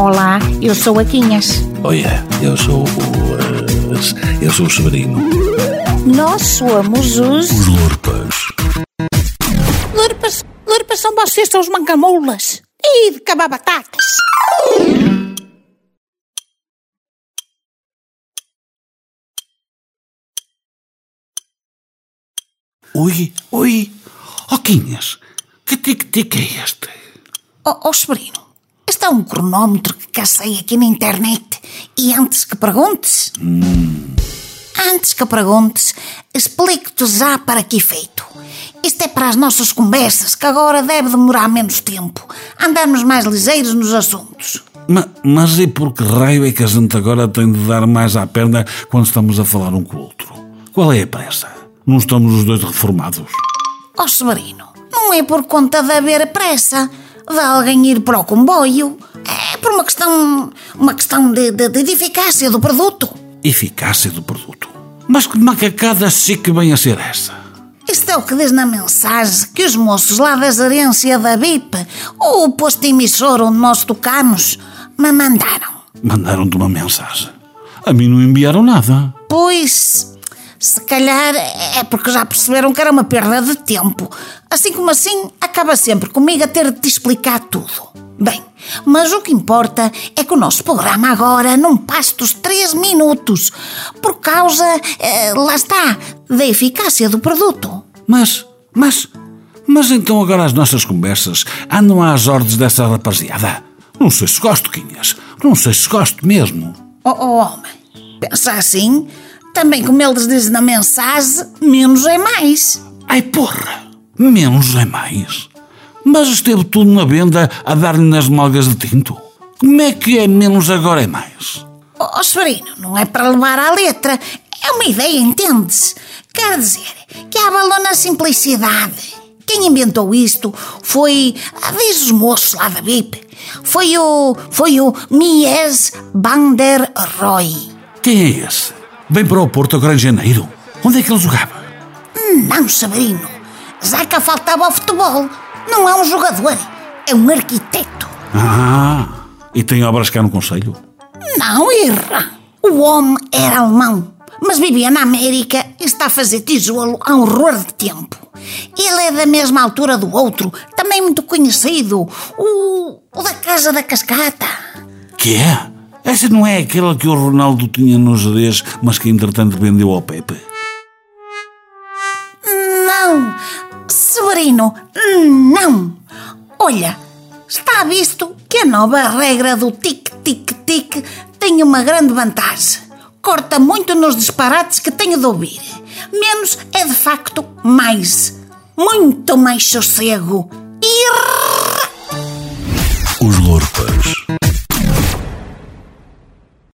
Olá, eu sou a Quinhas. Olha, eu sou o. eh, eu sou o Severino. Nós somos os. Os Lurpas. Lurpas, Lurpas são vocês, são os mancamoulas. E de cabar batatas. Ui, ui. Oh, Quinhas, que tic-tic é este? Ó oh, Severino, este é um cronómetro que cacei aqui na internet. E antes que perguntes. Antes que perguntes, explico-te já para que efeito. Isto é para as nossas conversas, que agora deve demorar menos tempo. Andarmos mais ligeiros nos assuntos. Ma- mas e por que raio é que a gente agora tem de dar mais à perna quando estamos a falar um com o outro? Qual é a pressa? Não estamos os dois reformados? Ó Severino, não é por conta de haver pressa de alguém ir para o comboio. É por uma questão. uma questão de, de, de eficácia do produto. Eficácia do produto. Mas que macacada chique vem a ser essa? Isto é o que diz na mensagem que os moços lá da gerência da BIP, ou o posto emissor onde nós tocamos, me mandaram. Mandaram-te uma mensagem. A mim não enviaram nada. Pois, se calhar é porque já perceberam que era uma perda de tempo. Assim como assim, acaba sempre comigo a ter de te explicar tudo. Bem, mas o que importa é que o nosso programa agora não passa dos 3 minutos, por causa, eh, lá está, da eficácia do produto. Mas, mas, mas então agora as nossas conversas andam às ordens dessa rapaziada. Não sei se gosto, Quinhas. Não sei se gosto mesmo. Oh, oh homem, pensa assim, também como eles dizem na mensagem, menos é mais. Ai porra, menos é mais. Mas esteve tudo na venda a dar-lhe nas malgas de tinto. Como é que é menos agora é mais? Oh, oh Severino, não é para levar à letra, é uma ideia, entendes? Quer dizer, que há valor na simplicidade. Quem inventou isto foi, diz os moços lá da BIP, foi o, foi o Mies van der Roy. Quem é esse? Vem para o Porto agora em janeiro. Onde é que ele jogava? Não, Severino, já que faltava ao futebol. Não é um jogador, é um arquiteto. Ah, e tem obras cá no Conselho? Não, irra. O homem era alemão, mas vivia na América e está a fazer tijolo há um horror de tempo. Ele é da mesma altura do outro, também muito conhecido, o, o da Casa da Cascata. Que é? Essa não é aquela que o Ronaldo tinha nos CDs, mas que entretanto vendeu ao Pepe? Não, Severino, não. Olha, está visto que a nova regra do tic-tic-tic tem uma grande vantagem. Corta muito nos disparates que tenho de ouvir. Menos é de facto mais. Muito mais sossego. E Os Lorpas.